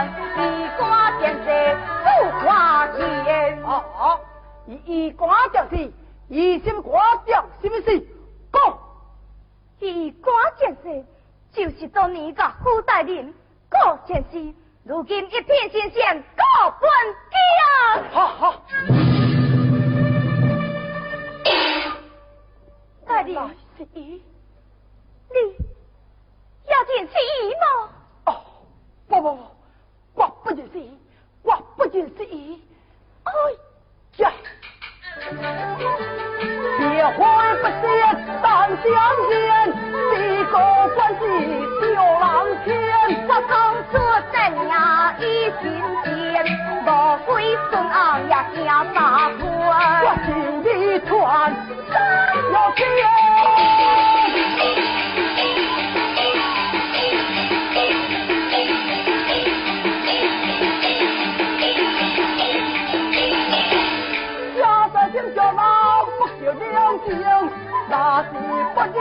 官，衣冠殿在府花前。哦伊，衣冠殿伊，衣锦冠是不是？讲，伊冠殿在，就是当年个古大人郭建熙，如今一片新鲜郭本家。好好。大人，你要见西医吗？哦，不不不。不就是，我不就是，哎呀！别慌不歇，胆相见，一个关系吊浪天。我刚说咱呀一心间，我归孙俺呀家大官，我心里团要天。八不依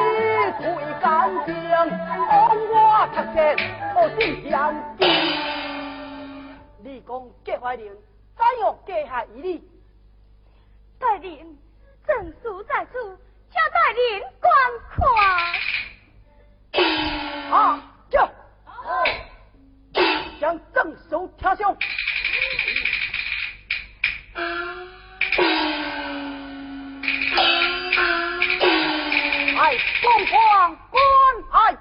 退干将，安我出身我真强。你讲季怀林怎样接下伊你？在林正叔在叔，请在林观看。好，将正手挑胸。哎，凤凰关爱。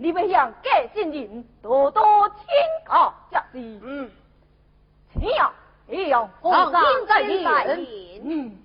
你不想嫁进人，多多请客。这是嗯，请，哎哟，我先给你拜嗯。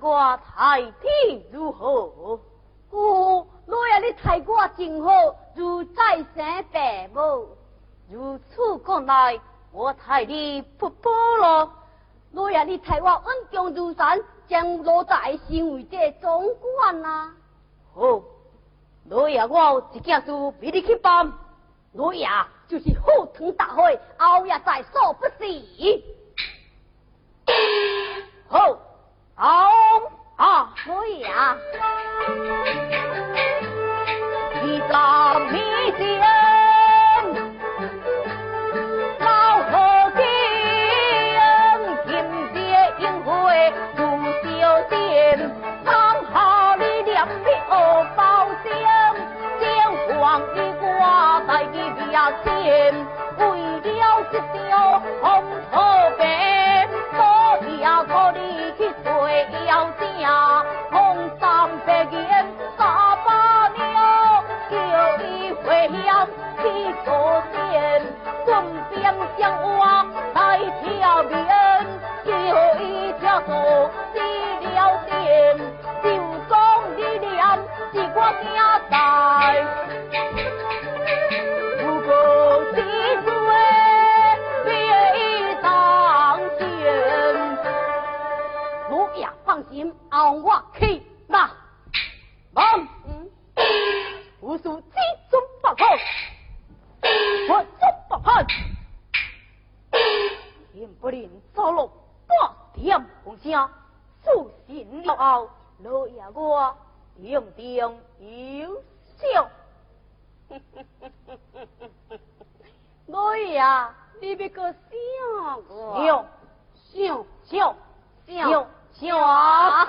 我太平如何？哦，老爷你待我真好，如再生父母。如此讲来，我待你不薄了。老爷你待我稳重如山，将老大升为这总管啊。好，老爷我一件事比你去办。老爷就是赴汤大会，后夜在所不惜。好。好啊，可以啊。一早米线，老和尚，今节应会不修仙，唱好你两米二包厢，将黄衣挂在你面前，为了这条红绸白，所以要托你。为要家红三百年大把娘，叫一回乡去做仙，顺便将我来条命，叫一条做死了仙，就中的娘是我家在。熬我去。那，忙，无数几种法号，我中不判，天不灵走路八点红声，苏醒了后，老爷我定定有笑，老爷你别个笑我，笑笑笑笑。笑啊！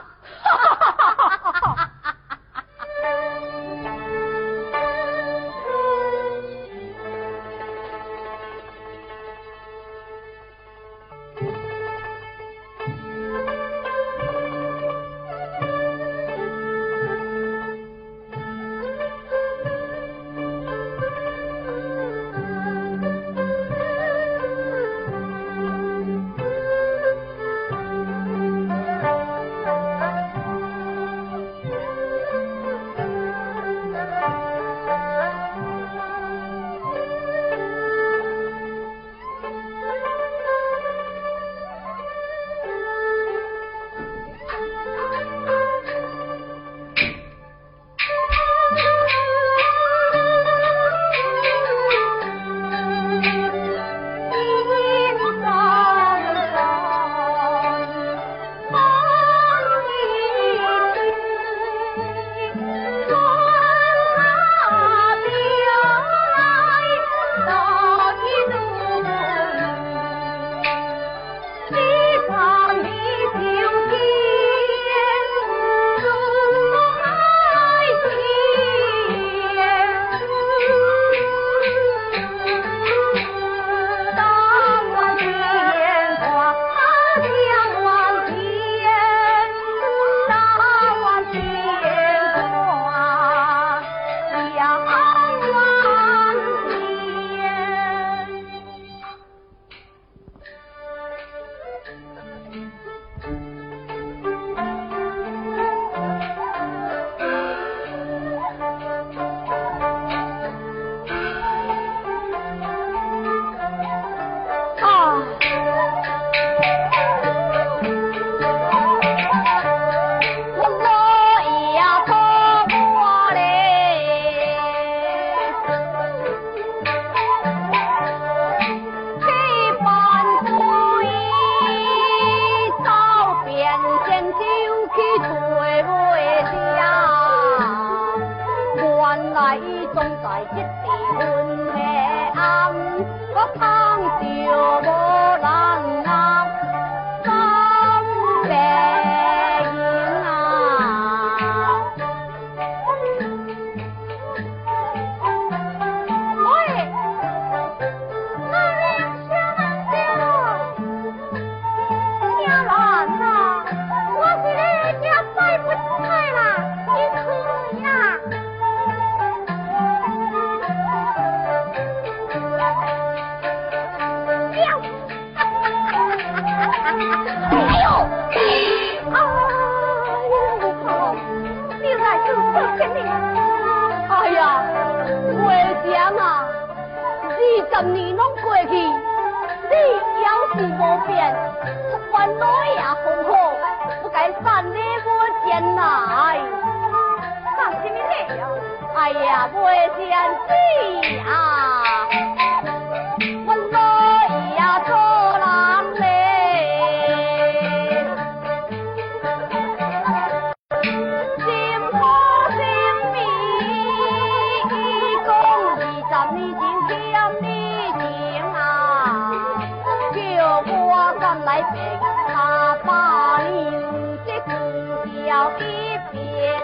十年拢过去，你还是无变。不管多也风雨，不甲伊等我将来。放啥物事？哎呀，未想之啊！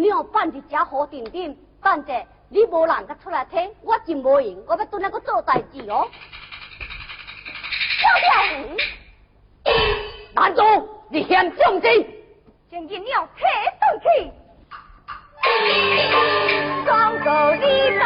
两放伫遮好顶顶，等者你无人甲出来听，我真无闲，我要蹲那个做代志哦。小姐，难道你嫌重钱？将银两摕转去，双手离开。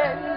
Amen.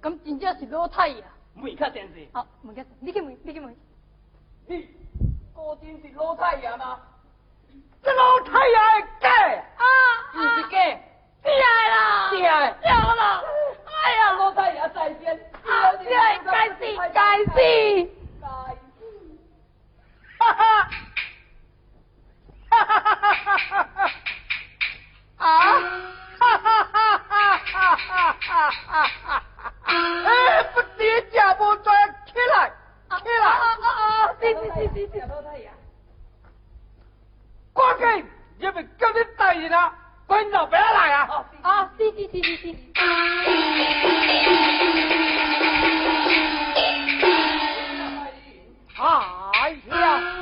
咁真正是老太啊！问较电视。好，问较，你去问，你去问。你果真是老太爷吗？这老太爷假啊！不是假，真、啦！真的，啦！哎呀，老太爷在先，啊，真的，该死，该死。哈哈哈哈哈哈！啊！哎，不得家不再，起来，起来！啊啊啊！对对对对对，老太爷。郭根，你们赶紧答应啊！关照不要来啊！啊，对对对对对。哎呀！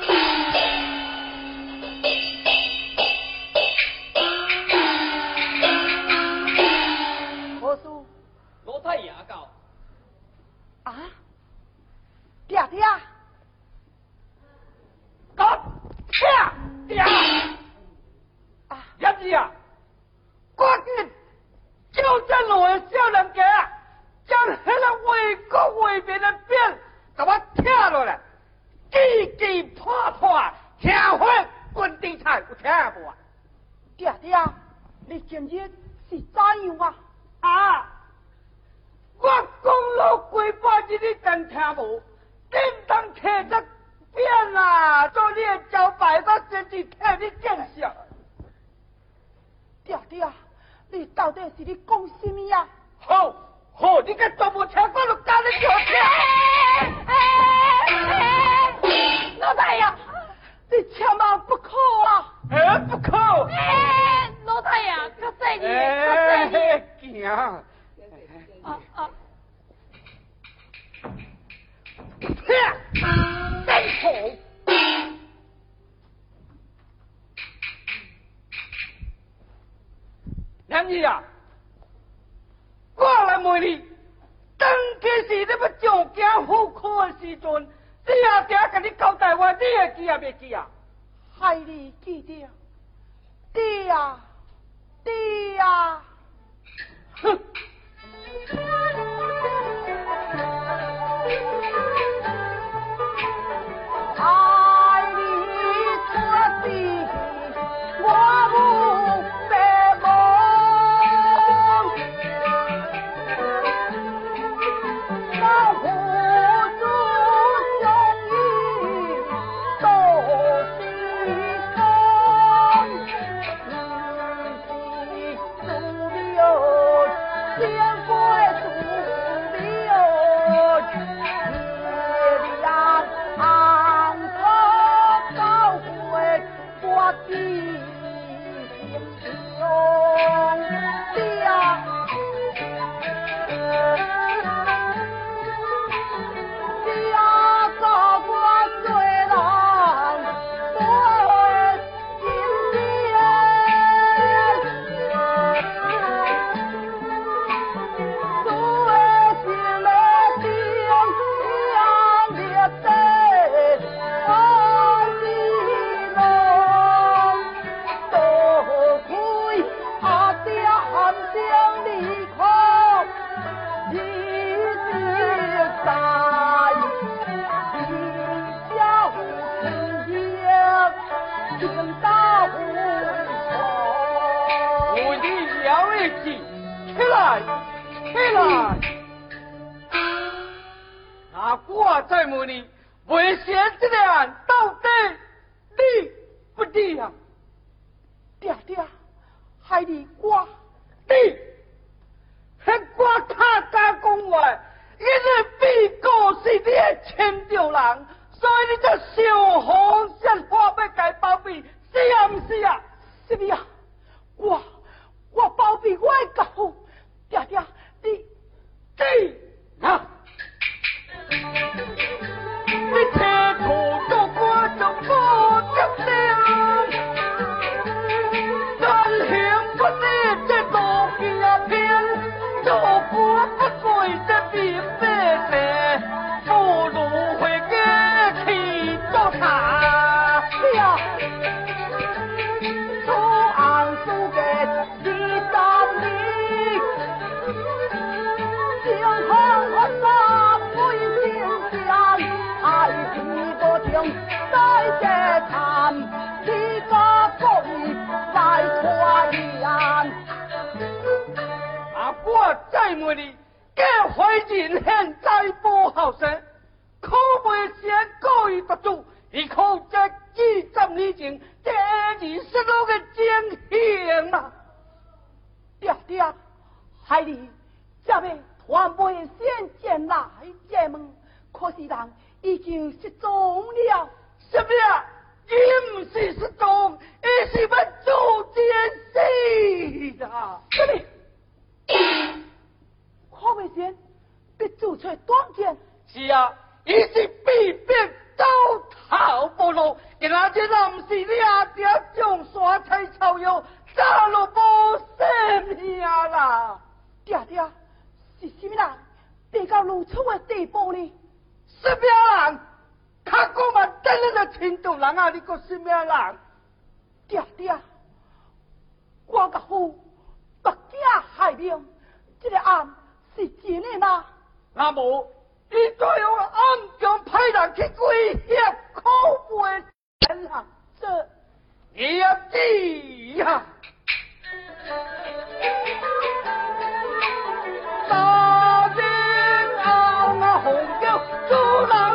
天子变啦，做连招百八十几天的见识。爹爹，你到底是你讲什么呀？好，好，你个大木枪把我打的脚疼。老大爷，你千万不可啊！哎，不可！哎，老大爷，可在你，可在你，惊！啊啊！破真好。娘子啊，我来问你，当今时你要上京赴考的时阵，你阿爹跟你交代我，你会记啊未记啊？害你记得，爹啊，爹啊，哼。情多情在这谈，几个故意在拖延。啊！我再问你，假怀人现在不后生，可未先故意夺主，而靠这二十年前这二十六个情形啊！爹爹，害你这要团袂先前来这门，可是人已经失踪了。什么啊？伊唔是失踪，伊是要做奸死啊！什么？可未先被注册短见，是啊，伊是必变走投无路，今仔日若唔是你阿爹将山菜草药，早就无性命啦！爹爹是什么人？跌到如此的地步呢？什么人？他讲嘛，真那个青岛人啊！你个什么人？爹爹，我个父不假害命，这个案是真的吗？那无，伊就用暗中派人去威胁口袂人啊！这也知呀。走了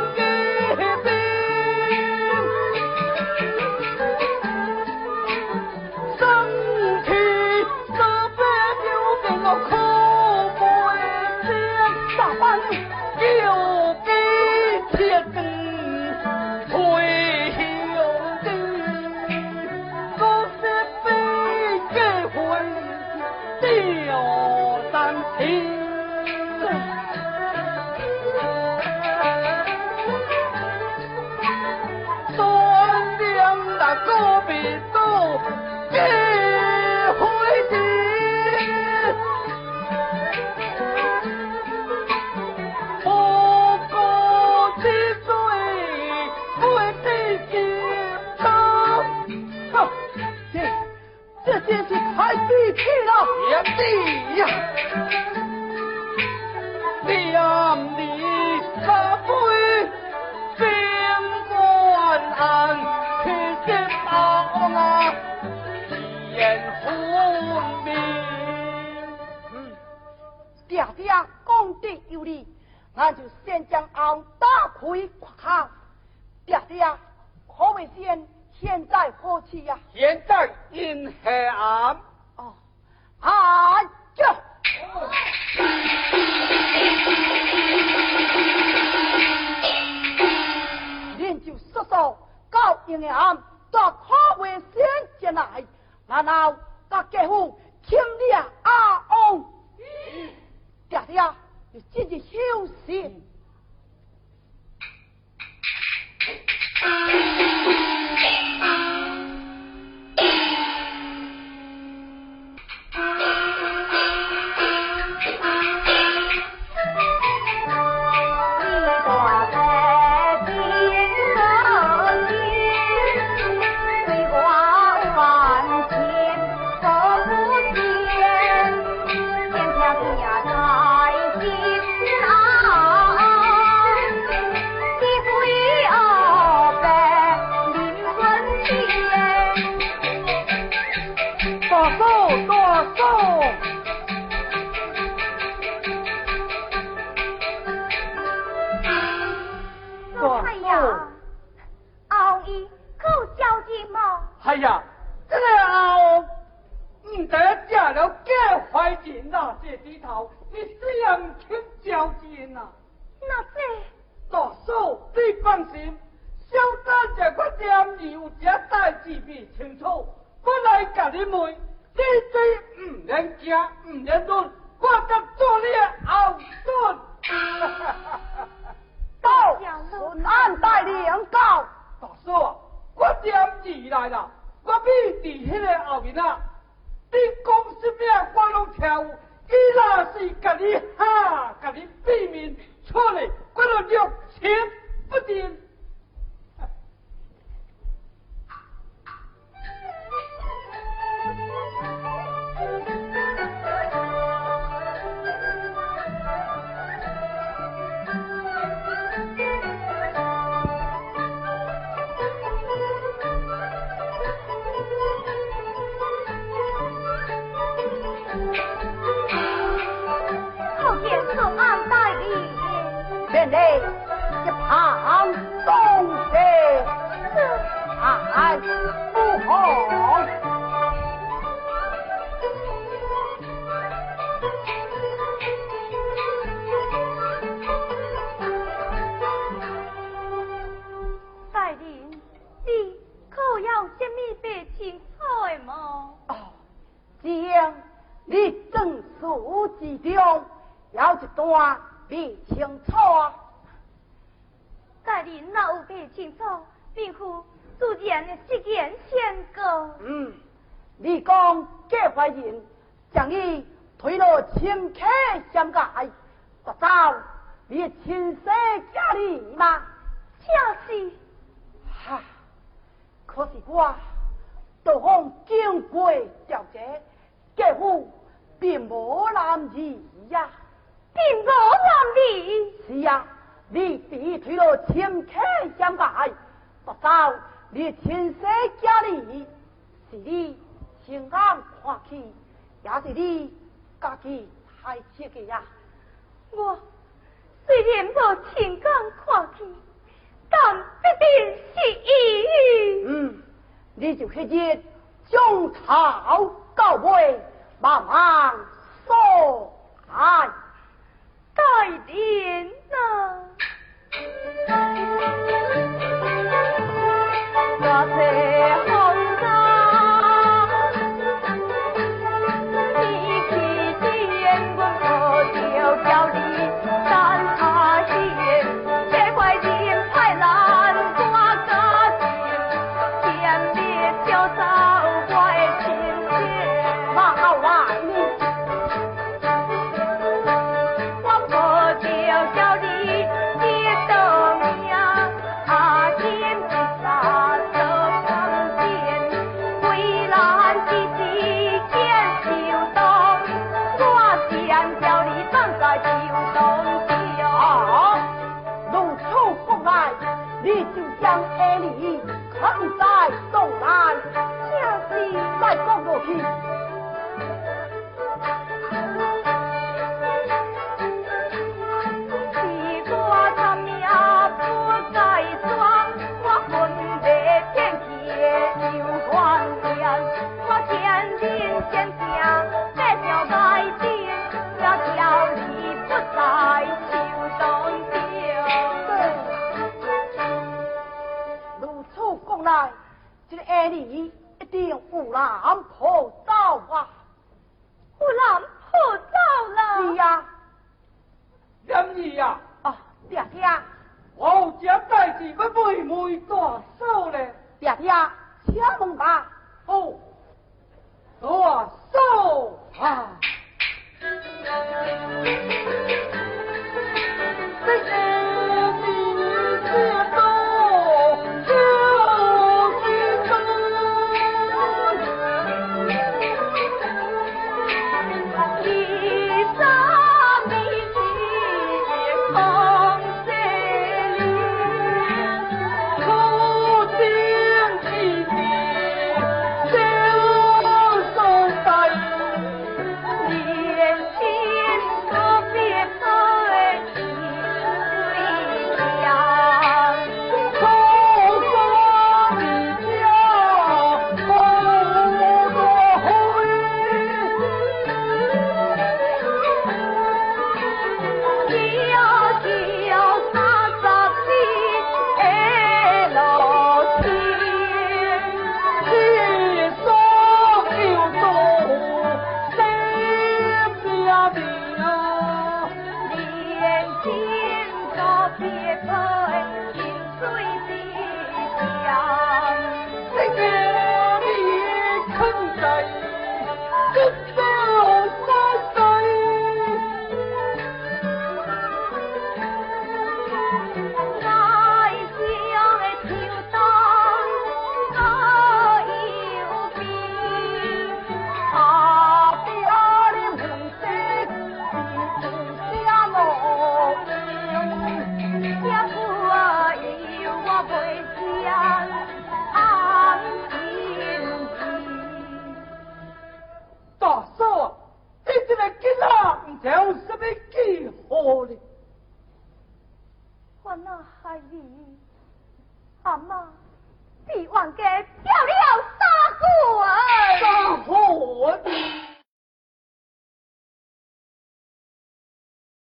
免得一旁东西俺不好。带领，你可有什么白青菜吗？哦，将你正数之中有一段别清楚。带领那有白青菜，并非自然的一件先告。嗯，你讲这怀人将伊推落深坑相界，不走你的亲生家里吗？恰是，哈，可是我都方经过调解，家父并无难意呀。并无难理。是呀，你必推落深坑相界，不找你亲生家里，是你亲眼看去，也是你家己太切的呀。我虽然无亲眼看见，但必定是伊。嗯，你就迄日将草到尾，慢慢说来。带领啊！